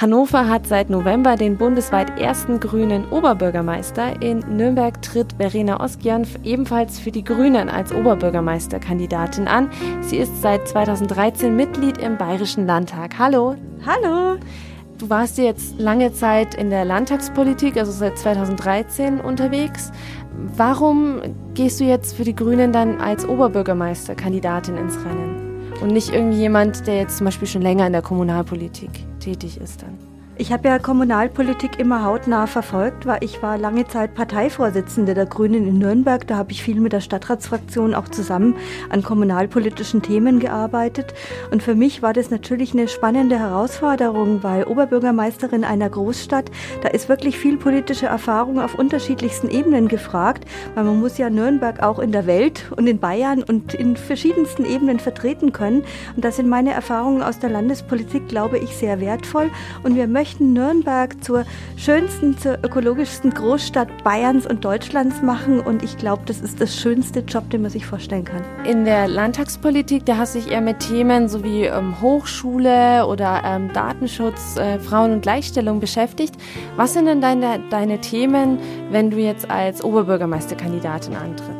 Hannover hat seit November den bundesweit ersten grünen Oberbürgermeister. In Nürnberg tritt Verena Oskian ebenfalls für die Grünen als Oberbürgermeisterkandidatin an. Sie ist seit 2013 Mitglied im Bayerischen Landtag. Hallo. Hallo. Du warst jetzt lange Zeit in der Landtagspolitik, also seit 2013 unterwegs. Warum gehst du jetzt für die Grünen dann als Oberbürgermeisterkandidatin ins Rennen? Und nicht irgendjemand, der jetzt zum Beispiel schon länger in der Kommunalpolitik tätig ist dann. Ich habe ja Kommunalpolitik immer hautnah verfolgt, weil ich war lange Zeit Parteivorsitzende der Grünen in Nürnberg. Da habe ich viel mit der Stadtratsfraktion auch zusammen an kommunalpolitischen Themen gearbeitet. Und für mich war das natürlich eine spannende Herausforderung, weil Oberbürgermeisterin einer Großstadt, da ist wirklich viel politische Erfahrung auf unterschiedlichsten Ebenen gefragt, weil man muss ja Nürnberg auch in der Welt und in Bayern und in verschiedensten Ebenen vertreten können. Und da sind meine Erfahrungen aus der Landespolitik, glaube ich, sehr wertvoll. Und wir möchten möchten Nürnberg zur schönsten, zur ökologischsten Großstadt Bayerns und Deutschlands machen. Und ich glaube, das ist das schönste Job, den man sich vorstellen kann. In der Landtagspolitik, da hast du dich eher mit Themen so wie ähm, Hochschule oder ähm, Datenschutz, äh, Frauen- und Gleichstellung beschäftigt. Was sind denn deine, deine Themen, wenn du jetzt als Oberbürgermeisterkandidatin antrittst?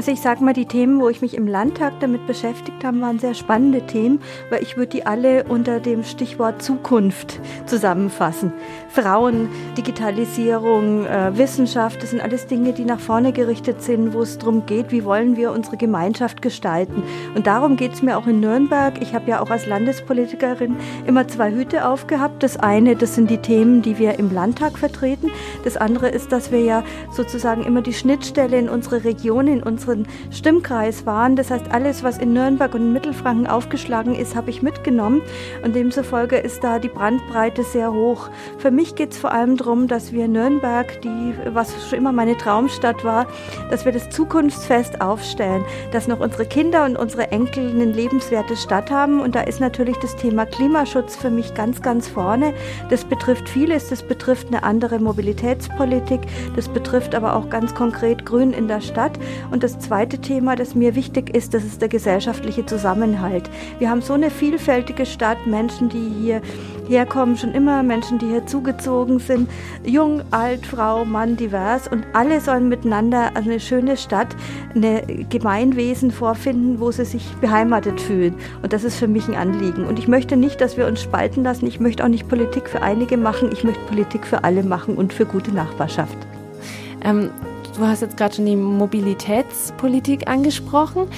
Also ich sage mal, die Themen, wo ich mich im Landtag damit beschäftigt habe, waren sehr spannende Themen, weil ich würde die alle unter dem Stichwort Zukunft zusammenfassen. Frauen, Digitalisierung, äh, Wissenschaft, das sind alles Dinge, die nach vorne gerichtet sind, wo es darum geht, wie wollen wir unsere Gemeinschaft gestalten. Und darum geht es mir auch in Nürnberg. Ich habe ja auch als Landespolitikerin immer zwei Hüte aufgehabt. Das eine, das sind die Themen, die wir im Landtag vertreten. Das andere ist, dass wir ja sozusagen immer die Schnittstelle in unsere Region, in unsere unseren Stimmkreis waren. Das heißt, alles, was in Nürnberg und Mittelfranken aufgeschlagen ist, habe ich mitgenommen. Und demzufolge ist da die Brandbreite sehr hoch. Für mich geht es vor allem darum, dass wir Nürnberg, die, was schon immer meine Traumstadt war, dass wir das zukunftsfest aufstellen, dass noch unsere Kinder und unsere Enkel eine lebenswerte Stadt haben. Und da ist natürlich das Thema Klimaschutz für mich ganz, ganz vorne. Das betrifft vieles. Das betrifft eine andere Mobilitätspolitik. Das betrifft aber auch ganz konkret Grün in der Stadt. Und das zweite Thema, das mir wichtig ist, das ist der gesellschaftliche Zusammenhalt. Wir haben so eine vielfältige Stadt, Menschen, die hier herkommen, schon immer Menschen, die hier zugezogen sind, jung, alt, Frau, Mann, divers und alle sollen miteinander eine schöne Stadt, eine Gemeinwesen vorfinden, wo sie sich beheimatet fühlen. Und das ist für mich ein Anliegen. Und ich möchte nicht, dass wir uns spalten lassen. Ich möchte auch nicht Politik für einige machen. Ich möchte Politik für alle machen und für gute Nachbarschaft. Ähm, Du hast jetzt gerade schon die Mobilitätspolitik angesprochen.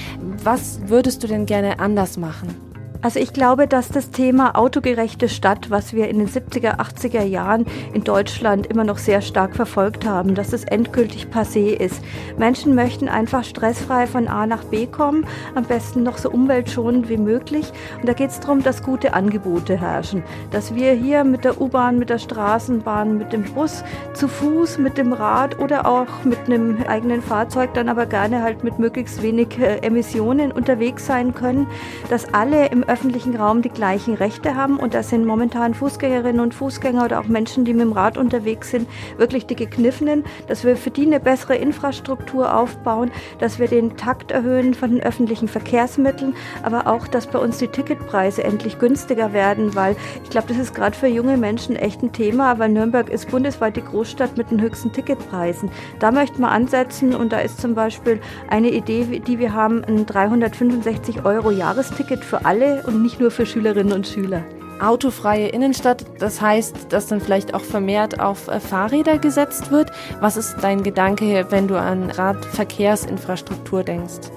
Was würdest du denn gerne anders machen? Also ich glaube, dass das Thema autogerechte Stadt, was wir in den 70er, 80er Jahren in Deutschland immer noch sehr stark verfolgt haben, dass es endgültig passé ist. Menschen möchten einfach stressfrei von A nach B kommen, am besten noch so umweltschonend wie möglich. Und da geht es darum, dass gute Angebote herrschen. Dass wir hier mit der U-Bahn, mit der Straßenbahn, mit dem Bus, zu Fuß, mit dem Rad oder auch mit einem eigenen Fahrzeug, dann aber gerne halt mit möglichst wenig äh, Emissionen unterwegs sein können. Dass alle im öffentlichen Raum die gleichen Rechte haben. Und das sind momentan Fußgängerinnen und Fußgänger oder auch Menschen, die mit dem Rad unterwegs sind, wirklich die Gekniffenen, dass wir für die eine bessere Infrastruktur aufbauen, dass wir den Takt erhöhen von den öffentlichen Verkehrsmitteln, aber auch, dass bei uns die Ticketpreise endlich günstiger werden, weil ich glaube, das ist gerade für junge Menschen echt ein Thema, weil Nürnberg ist bundesweit die Großstadt mit den höchsten Ticketpreisen. Da möchten wir ansetzen und da ist zum Beispiel eine Idee, die wir haben, ein 365 Euro Jahresticket für alle und nicht nur für Schülerinnen und Schüler. Autofreie Innenstadt, das heißt, dass dann vielleicht auch vermehrt auf äh, Fahrräder gesetzt wird. Was ist dein Gedanke, wenn du an Radverkehrsinfrastruktur denkst?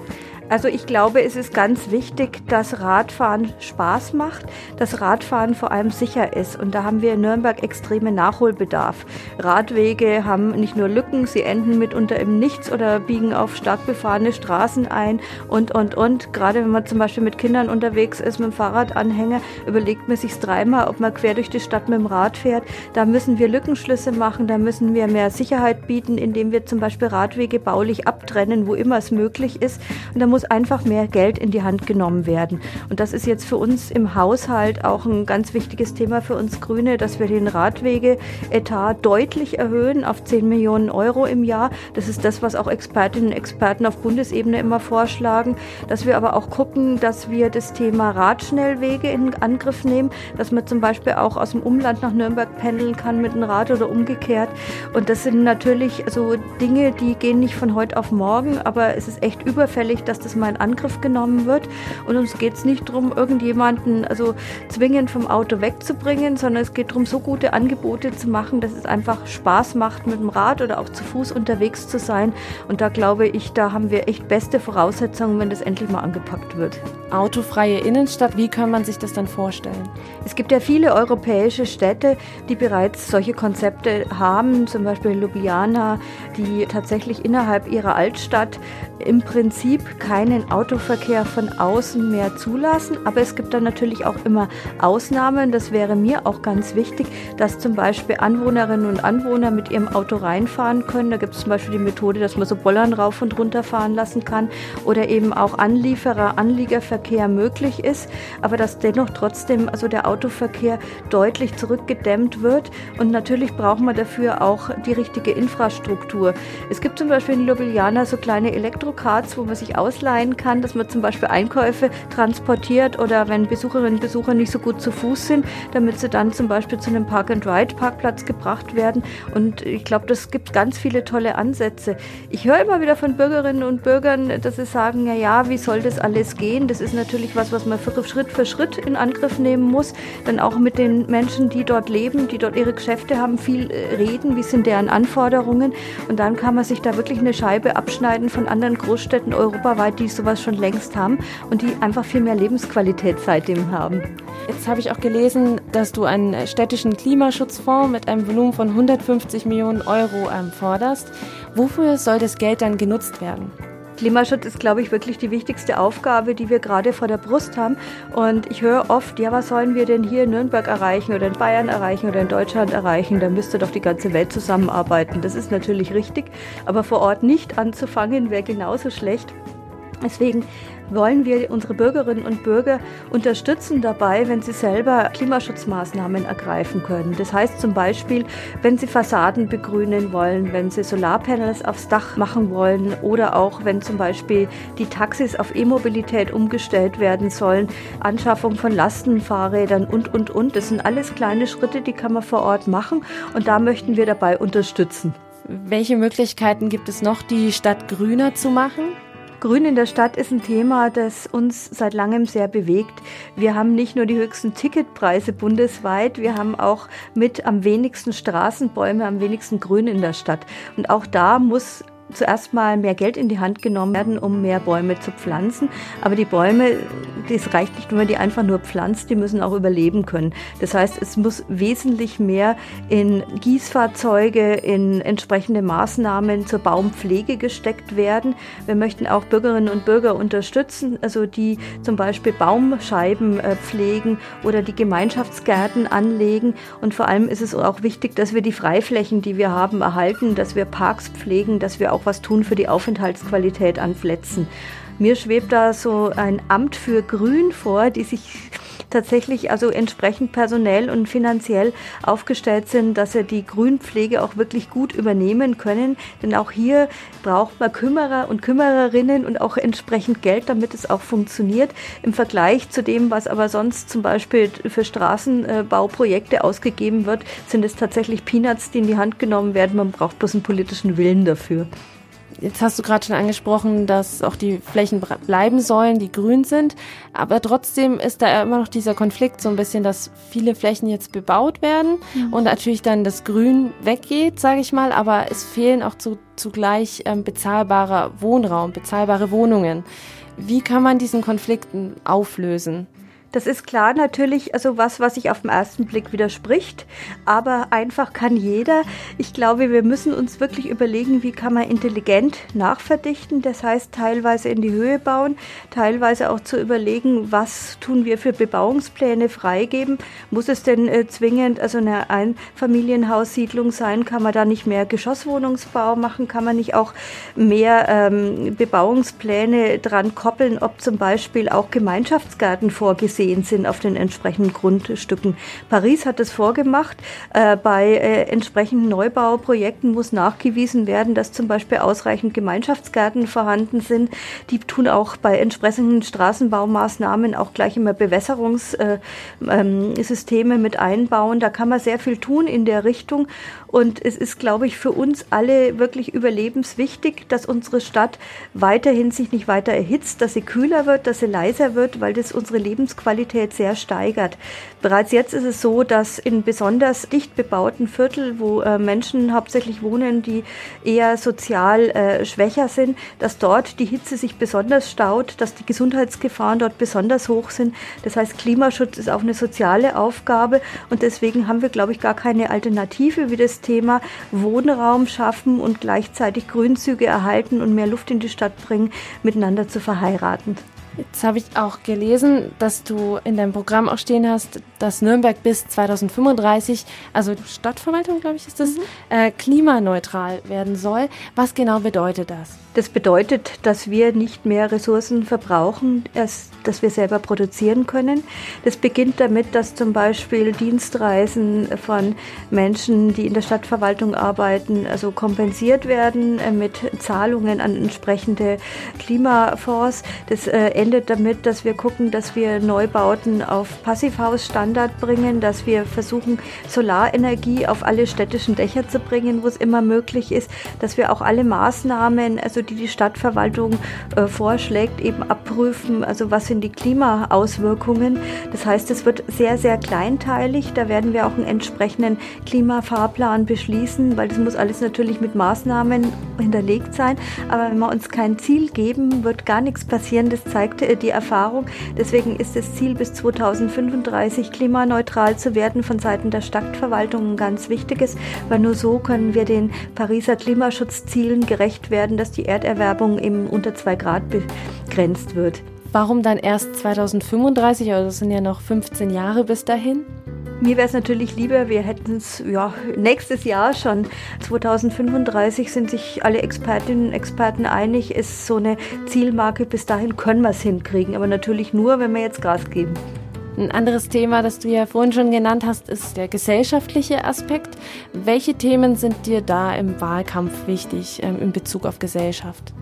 Also ich glaube, es ist ganz wichtig, dass Radfahren Spaß macht, dass Radfahren vor allem sicher ist. Und da haben wir in Nürnberg extreme Nachholbedarf. Radwege haben nicht nur Lücken, sie enden mitunter im Nichts oder biegen auf stark befahrene Straßen ein und, und, und. Gerade wenn man zum Beispiel mit Kindern unterwegs ist, mit dem Fahrradanhänger, überlegt man sich dreimal, ob man quer durch die Stadt mit dem Rad fährt. Da müssen wir Lückenschlüsse machen, da müssen wir mehr Sicherheit bieten, indem wir zum Beispiel Radwege baulich abtrennen, wo immer es möglich ist. Und da muss muss einfach mehr Geld in die Hand genommen werden. Und das ist jetzt für uns im Haushalt auch ein ganz wichtiges Thema für uns Grüne, dass wir den Radwege-Etat deutlich erhöhen auf 10 Millionen Euro im Jahr. Das ist das, was auch Expertinnen und Experten auf Bundesebene immer vorschlagen. Dass wir aber auch gucken, dass wir das Thema Radschnellwege in Angriff nehmen, dass man zum Beispiel auch aus dem Umland nach Nürnberg pendeln kann mit dem Rad oder umgekehrt. Und das sind natürlich so Dinge, die gehen nicht von heute auf morgen, aber es ist echt überfällig, dass das mal in Angriff genommen wird. Und uns geht es nicht darum, irgendjemanden also zwingend vom Auto wegzubringen, sondern es geht darum, so gute Angebote zu machen, dass es einfach Spaß macht, mit dem Rad oder auch zu Fuß unterwegs zu sein. Und da glaube ich, da haben wir echt beste Voraussetzungen, wenn das endlich mal angepackt wird. Autofreie Innenstadt, wie kann man sich das dann vorstellen? Es gibt ja viele europäische Städte, die bereits solche Konzepte haben, zum Beispiel Ljubljana, die tatsächlich innerhalb ihrer Altstadt im Prinzip keinen Autoverkehr von außen mehr zulassen. Aber es gibt dann natürlich auch immer Ausnahmen. Das wäre mir auch ganz wichtig, dass zum Beispiel Anwohnerinnen und Anwohner mit ihrem Auto reinfahren können. Da gibt es zum Beispiel die Methode, dass man so Bollern rauf und runter fahren lassen kann oder eben auch Anlieferer, Anliegerverkehr möglich ist. Aber dass dennoch trotzdem also der Autoverkehr deutlich zurückgedämmt wird. Und natürlich braucht man dafür auch die richtige Infrastruktur. Es gibt zum Beispiel in Ljubljana so kleine Elektrocards, wo man sich ausleihen kann, dass man zum Beispiel Einkäufe transportiert oder wenn Besucherinnen und Besucher nicht so gut zu Fuß sind, damit sie dann zum Beispiel zu einem Park-and-Ride-Parkplatz gebracht werden. Und ich glaube, das gibt ganz viele tolle Ansätze. Ich höre immer wieder von Bürgerinnen und Bürgern, dass sie sagen, ja, ja, wie soll das alles gehen? Das ist natürlich was, was man Schritt für Schritt in Angriff nehmen muss. Dann auch mit den Menschen, die dort leben, die dort ihre Geschäfte haben, viel äh, reden, wie sind deren Anforderungen. Und dann kann man sich da wirklich eine Scheibe abschneiden von anderen Großstädten europaweit, die sowas schon längst haben und die einfach viel mehr Lebensqualität seitdem haben. Jetzt habe ich auch gelesen, dass du einen städtischen Klimaschutzfonds mit einem Volumen von 150 Millionen Euro ähm, forderst. Wofür soll das Geld dann genutzt werden? Klimaschutz ist, glaube ich, wirklich die wichtigste Aufgabe, die wir gerade vor der Brust haben. Und ich höre oft, ja, was sollen wir denn hier in Nürnberg erreichen oder in Bayern erreichen oder in Deutschland erreichen? Da müsste doch die ganze Welt zusammenarbeiten. Das ist natürlich richtig, aber vor Ort nicht anzufangen, wäre genauso schlecht. Deswegen wollen wir unsere Bürgerinnen und Bürger unterstützen dabei, wenn sie selber Klimaschutzmaßnahmen ergreifen können. Das heißt zum Beispiel, wenn sie Fassaden begrünen wollen, wenn sie Solarpanels aufs Dach machen wollen oder auch wenn zum Beispiel die Taxis auf E-Mobilität umgestellt werden sollen, Anschaffung von Lastenfahrrädern und, und, und. Das sind alles kleine Schritte, die kann man vor Ort machen und da möchten wir dabei unterstützen. Welche Möglichkeiten gibt es noch, die Stadt grüner zu machen? Grün in der Stadt ist ein Thema, das uns seit langem sehr bewegt. Wir haben nicht nur die höchsten Ticketpreise bundesweit, wir haben auch mit am wenigsten Straßenbäume, am wenigsten Grün in der Stadt. Und auch da muss zuerst mal mehr Geld in die Hand genommen werden, um mehr Bäume zu pflanzen. Aber die Bäume, das reicht nicht, wenn man die einfach nur pflanzt, die müssen auch überleben können. Das heißt, es muss wesentlich mehr in Gießfahrzeuge, in entsprechende Maßnahmen zur Baumpflege gesteckt werden. Wir möchten auch Bürgerinnen und Bürger unterstützen, also die zum Beispiel Baumscheiben äh, pflegen oder die Gemeinschaftsgärten anlegen. Und vor allem ist es auch wichtig, dass wir die Freiflächen, die wir haben, erhalten, dass wir Parks pflegen, dass wir auch was tun für die Aufenthaltsqualität an Plätzen. Mir schwebt da so ein Amt für Grün vor, die sich tatsächlich also entsprechend personell und finanziell aufgestellt sind, dass sie die Grünpflege auch wirklich gut übernehmen können. Denn auch hier braucht man Kümmerer und Kümmererinnen und auch entsprechend Geld, damit es auch funktioniert. Im Vergleich zu dem, was aber sonst zum Beispiel für Straßenbauprojekte ausgegeben wird, sind es tatsächlich Peanuts, die in die Hand genommen werden. Man braucht bloß einen politischen Willen dafür. Jetzt hast du gerade schon angesprochen, dass auch die Flächen bleiben sollen, die grün sind. Aber trotzdem ist da immer noch dieser Konflikt so ein bisschen, dass viele Flächen jetzt bebaut werden mhm. und natürlich dann das Grün weggeht, sage ich mal. Aber es fehlen auch zu, zugleich ähm, bezahlbarer Wohnraum, bezahlbare Wohnungen. Wie kann man diesen Konflikten auflösen? Das ist klar natürlich, also was, was sich auf den ersten Blick widerspricht, aber einfach kann jeder. Ich glaube, wir müssen uns wirklich überlegen, wie kann man intelligent nachverdichten. Das heißt, teilweise in die Höhe bauen, teilweise auch zu überlegen, was tun wir für Bebauungspläne freigeben. Muss es denn äh, zwingend also eine Einfamilienhaussiedlung sein? Kann man da nicht mehr Geschosswohnungsbau machen? Kann man nicht auch mehr ähm, Bebauungspläne dran koppeln, ob zum Beispiel auch Gemeinschaftsgärten vorgesehen vorgesehen sind auf den entsprechenden Grundstücken. Paris hat es vorgemacht. Äh, bei äh, entsprechenden Neubauprojekten muss nachgewiesen werden, dass zum Beispiel ausreichend Gemeinschaftsgärten vorhanden sind. Die tun auch bei entsprechenden Straßenbaumaßnahmen auch gleich immer Bewässerungssysteme äh, ähm, mit einbauen. Da kann man sehr viel tun in der Richtung. Und es ist, glaube ich, für uns alle wirklich überlebenswichtig, dass unsere Stadt weiterhin sich nicht weiter erhitzt, dass sie kühler wird, dass sie leiser wird, weil das unsere Lebensqualität sehr steigert. Bereits jetzt ist es so, dass in besonders dicht bebauten Vierteln, wo äh, Menschen hauptsächlich wohnen, die eher sozial äh, schwächer sind, dass dort die Hitze sich besonders staut, dass die Gesundheitsgefahren dort besonders hoch sind. Das heißt, Klimaschutz ist auch eine soziale Aufgabe und deswegen haben wir, glaube ich, gar keine Alternative, wie das Thema Wohnraum schaffen und gleichzeitig Grünzüge erhalten und mehr Luft in die Stadt bringen, miteinander zu verheiraten. Jetzt habe ich auch gelesen, dass du in deinem Programm auch stehen hast, dass Nürnberg bis 2035, also Stadtverwaltung, glaube ich, ist das, mhm. äh, klimaneutral werden soll. Was genau bedeutet das? Das bedeutet, dass wir nicht mehr Ressourcen verbrauchen, als dass wir selber produzieren können. Das beginnt damit, dass zum Beispiel Dienstreisen von Menschen, die in der Stadtverwaltung arbeiten, also kompensiert werden äh, mit Zahlungen an entsprechende Klimafonds. Das äh, endet damit, dass wir gucken, dass wir Neubauten auf Passivhausstandard bringen, dass wir versuchen, Solarenergie auf alle städtischen Dächer zu bringen, wo es immer möglich ist, dass wir auch alle Maßnahmen, also die die Stadtverwaltung äh, vorschlägt, eben abprüfen, also was sind die Klimaauswirkungen. Das heißt, es wird sehr, sehr kleinteilig. Da werden wir auch einen entsprechenden Klimafahrplan beschließen, weil das muss alles natürlich mit Maßnahmen hinterlegt sein. Aber wenn wir uns kein Ziel geben, wird gar nichts passieren. Das zeigt äh, die Erfahrung. Deswegen ist das Ziel bis 2035 klimaneutral zu werden von Seiten der Stadtverwaltung ein ganz wichtiges, weil nur so können wir den Pariser Klimaschutzzielen gerecht werden, dass die Erde Erderwärmung eben unter 2 Grad begrenzt wird. Warum dann erst 2035? Also das sind ja noch 15 Jahre bis dahin. Mir wäre es natürlich lieber, wir hätten es ja, nächstes Jahr schon. 2035 sind sich alle Expertinnen und Experten einig, ist so eine Zielmarke. Bis dahin können wir es hinkriegen, aber natürlich nur, wenn wir jetzt Gas geben. Ein anderes Thema, das du ja vorhin schon genannt hast, ist der gesellschaftliche Aspekt. Welche Themen sind dir da im Wahlkampf wichtig ähm, in Bezug auf Gesellschaft?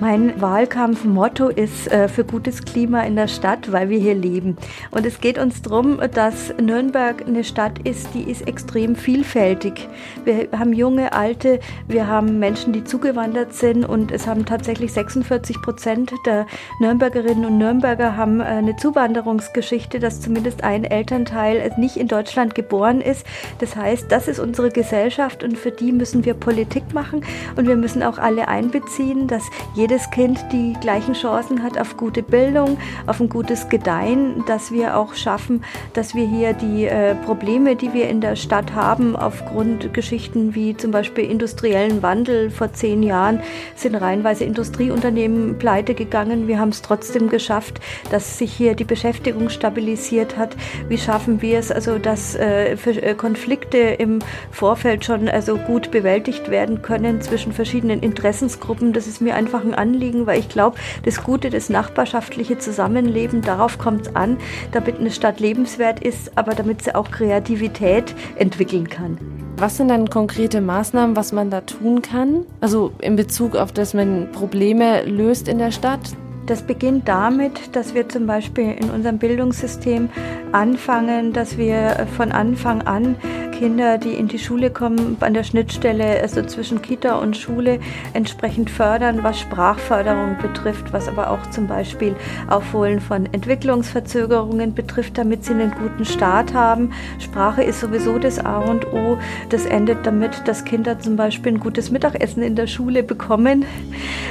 Mein Wahlkampfmotto ist äh, für gutes Klima in der Stadt, weil wir hier leben. Und es geht uns darum, dass Nürnberg eine Stadt ist, die ist extrem vielfältig. Wir haben junge, alte, wir haben Menschen, die zugewandert sind und es haben tatsächlich 46 Prozent der Nürnbergerinnen und Nürnberger haben äh, eine Zuwanderungsgeschichte, dass zumindest ein Elternteil nicht in Deutschland geboren ist. Das heißt, das ist unsere Gesellschaft und für die müssen wir Politik machen und wir müssen auch alle einbeziehen, dass jeder jedes Kind die gleichen Chancen hat auf gute Bildung, auf ein gutes Gedeihen, dass wir auch schaffen, dass wir hier die äh, Probleme, die wir in der Stadt haben, aufgrund Geschichten wie zum Beispiel industriellen Wandel vor zehn Jahren sind reihenweise Industrieunternehmen pleite gegangen. Wir haben es trotzdem geschafft, dass sich hier die Beschäftigung stabilisiert hat. Wie schaffen wir es also, dass äh, äh Konflikte im Vorfeld schon also gut bewältigt werden können zwischen verschiedenen Interessensgruppen? Das ist mir einfach ein Anliegen, weil ich glaube, das gute, das nachbarschaftliche Zusammenleben, darauf kommt es an, damit eine Stadt lebenswert ist, aber damit sie auch Kreativität entwickeln kann. Was sind dann konkrete Maßnahmen, was man da tun kann? Also in Bezug auf, dass man Probleme löst in der Stadt? Das beginnt damit, dass wir zum Beispiel in unserem Bildungssystem anfangen, dass wir von Anfang an Kinder, die in die Schule kommen, an der Schnittstelle, also zwischen Kita und Schule, entsprechend fördern, was Sprachförderung betrifft, was aber auch zum Beispiel Aufholen von Entwicklungsverzögerungen betrifft, damit sie einen guten Start haben. Sprache ist sowieso das A und O. Das endet damit, dass Kinder zum Beispiel ein gutes Mittagessen in der Schule bekommen,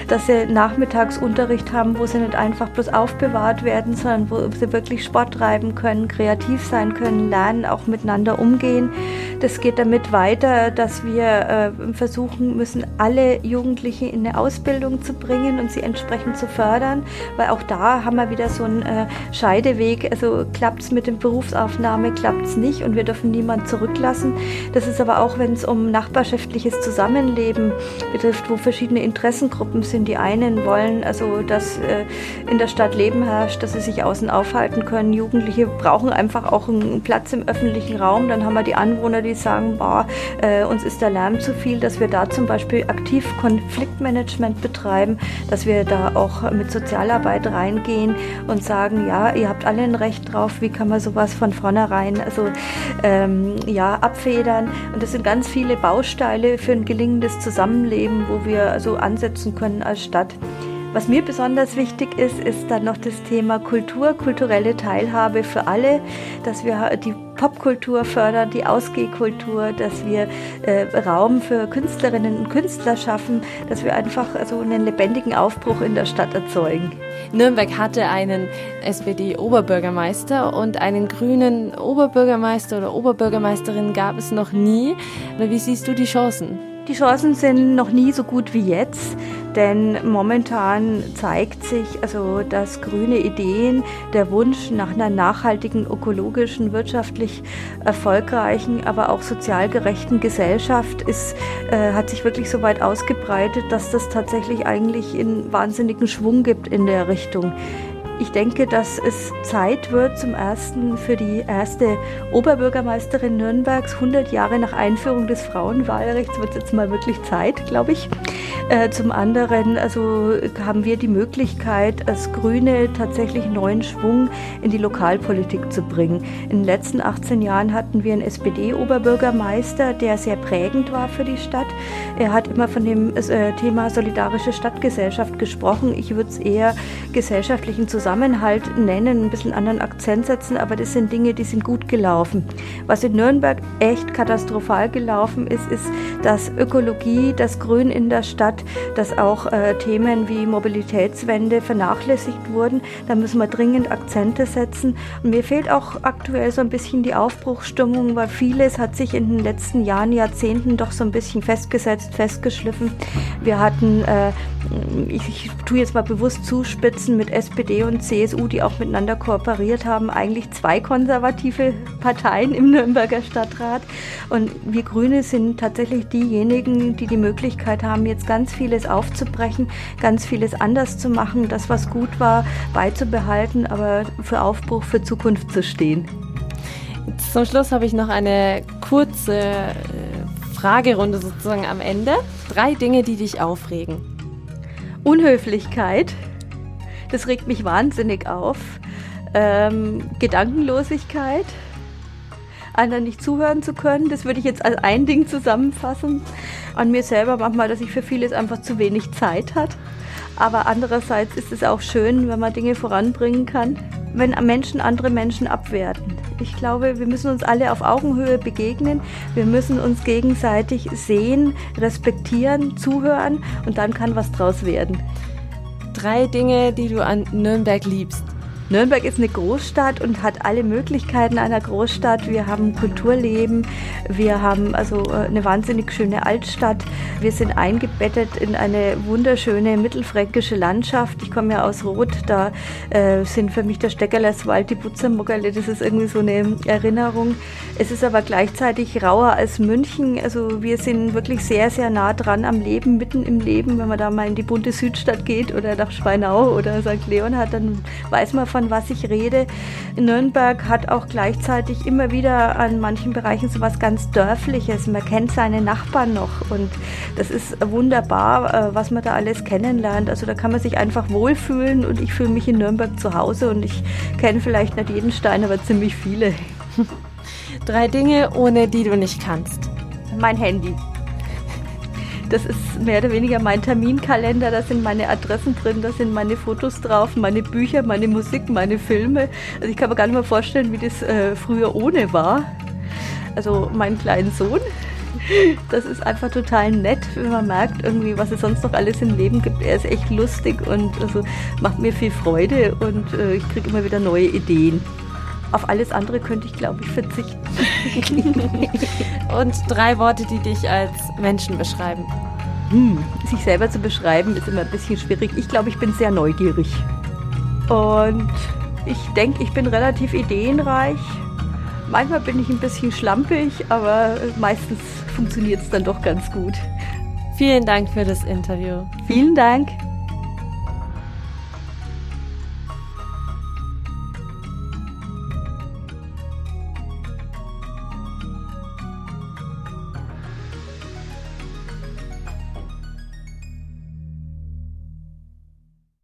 dass sie Nachmittagsunterricht haben, wo sie nicht einfach bloß aufbewahrt werden, sondern wo sie wirklich Sport treiben können, kreativ sein können, lernen, auch miteinander umgehen. Das geht damit weiter, dass wir äh, versuchen müssen, alle Jugendliche in eine Ausbildung zu bringen und sie entsprechend zu fördern, weil auch da haben wir wieder so einen äh, Scheideweg. Also klappt es mit der Berufsaufnahme, klappt es nicht und wir dürfen niemanden zurücklassen. Das ist aber auch, wenn es um nachbarschaftliches Zusammenleben betrifft, wo verschiedene Interessengruppen sind. Die einen wollen also, dass äh, in der Stadt Leben herrscht, dass sie sich außen aufhalten können. Jugendliche brauchen einfach auch einen Platz im öffentlichen Raum. Dann haben wir die Anwohner Anwohner, die sagen, boah, äh, uns ist der Lärm zu viel, dass wir da zum Beispiel aktiv Konfliktmanagement betreiben, dass wir da auch mit Sozialarbeit reingehen und sagen, ja, ihr habt alle ein Recht drauf, wie kann man sowas von vornherein also ähm, ja abfedern und das sind ganz viele Bausteine für ein gelingendes Zusammenleben, wo wir also ansetzen können als Stadt. Was mir besonders wichtig ist, ist dann noch das Thema Kultur, kulturelle Teilhabe für alle, dass wir die Popkultur fördern, die Ausgehkultur, dass wir äh, Raum für Künstlerinnen und Künstler schaffen, dass wir einfach so einen lebendigen Aufbruch in der Stadt erzeugen. Nürnberg hatte einen SPD-Oberbürgermeister und einen grünen Oberbürgermeister oder Oberbürgermeisterin gab es noch nie. Wie siehst du die Chancen? Die Chancen sind noch nie so gut wie jetzt, denn momentan zeigt sich, also, dass grüne Ideen, der Wunsch nach einer nachhaltigen, ökologischen, wirtschaftlich erfolgreichen, aber auch sozial gerechten Gesellschaft ist, äh, hat sich wirklich so weit ausgebreitet, dass das tatsächlich eigentlich in wahnsinnigen Schwung gibt in der Richtung. Ich denke, dass es Zeit wird zum ersten für die erste Oberbürgermeisterin Nürnbergs. 100 Jahre nach Einführung des Frauenwahlrechts wird es jetzt mal wirklich Zeit, glaube ich. Äh, zum anderen also haben wir die Möglichkeit, als Grüne tatsächlich neuen Schwung in die Lokalpolitik zu bringen. In den letzten 18 Jahren hatten wir einen SPD-Oberbürgermeister, der sehr prägend war für die Stadt. Er hat immer von dem äh, Thema solidarische Stadtgesellschaft gesprochen. Ich würde es eher gesellschaftlichen Zusammenhang Zusammenhalt nennen, ein bisschen anderen Akzent setzen, aber das sind Dinge, die sind gut gelaufen. Was in Nürnberg echt katastrophal gelaufen ist, ist, dass Ökologie, das Grün in der Stadt, dass auch äh, Themen wie Mobilitätswende vernachlässigt wurden. Da müssen wir dringend Akzente setzen. Und mir fehlt auch aktuell so ein bisschen die Aufbruchsstimmung, weil vieles hat sich in den letzten Jahren, Jahrzehnten doch so ein bisschen festgesetzt, festgeschliffen. Wir hatten, äh, ich, ich tue jetzt mal bewusst zuspitzen mit SPD und CSU, die auch miteinander kooperiert haben, eigentlich zwei konservative Parteien im Nürnberger Stadtrat. Und wir Grüne sind tatsächlich diejenigen, die die Möglichkeit haben, jetzt ganz vieles aufzubrechen, ganz vieles anders zu machen, das, was gut war, beizubehalten, aber für Aufbruch, für Zukunft zu stehen. Zum Schluss habe ich noch eine kurze äh, Fragerunde sozusagen am Ende. Drei Dinge, die dich aufregen. Unhöflichkeit, das regt mich wahnsinnig auf. Ähm, Gedankenlosigkeit, anderen nicht zuhören zu können, das würde ich jetzt als ein Ding zusammenfassen. An mir selber manchmal, dass ich für vieles einfach zu wenig Zeit hat. Aber andererseits ist es auch schön, wenn man Dinge voranbringen kann, wenn Menschen andere Menschen abwerten. Ich glaube, wir müssen uns alle auf Augenhöhe begegnen. Wir müssen uns gegenseitig sehen, respektieren, zuhören und dann kann was draus werden drei Dinge, die du an Nürnberg liebst. Nürnberg ist eine Großstadt und hat alle Möglichkeiten einer Großstadt. Wir haben Kulturleben, wir haben also äh, eine wahnsinnig schöne Altstadt. Wir sind eingebettet in eine wunderschöne mittelfränkische Landschaft. Ich komme ja aus Roth, da äh, sind für mich der Steckerlerswald, die Butzermuggerle, das ist irgendwie so eine Erinnerung. Es ist aber gleichzeitig rauer als München. Also wir sind wirklich sehr, sehr nah dran am Leben, mitten im Leben. Wenn man da mal in die bunte Südstadt geht oder nach Schweinau oder St. Leonhard, dann weiß man von von was ich rede. Nürnberg hat auch gleichzeitig immer wieder an manchen Bereichen so was ganz Dörfliches. Man kennt seine Nachbarn noch und das ist wunderbar, äh, was man da alles kennenlernt. Also da kann man sich einfach wohlfühlen und ich fühle mich in Nürnberg zu Hause und ich kenne vielleicht nicht jeden Stein, aber ziemlich viele. Drei Dinge, ohne die du nicht kannst. Mein Handy. Das ist mehr oder weniger mein Terminkalender, da sind meine Adressen drin, da sind meine Fotos drauf, meine Bücher, meine Musik, meine Filme. Also ich kann mir gar nicht mehr vorstellen, wie das äh, früher ohne war. Also meinen kleinen Sohn. Das ist einfach total nett, wenn man merkt, irgendwie, was es sonst noch alles im Leben gibt. Er ist echt lustig und also macht mir viel Freude und äh, ich kriege immer wieder neue Ideen. Auf alles andere könnte ich, glaube ich, verzichten. Und drei Worte, die dich als Menschen beschreiben. Hm, sich selber zu beschreiben ist immer ein bisschen schwierig. Ich glaube, ich bin sehr neugierig. Und ich denke, ich bin relativ ideenreich. Manchmal bin ich ein bisschen schlampig, aber meistens funktioniert es dann doch ganz gut. Vielen Dank für das Interview. Vielen Dank.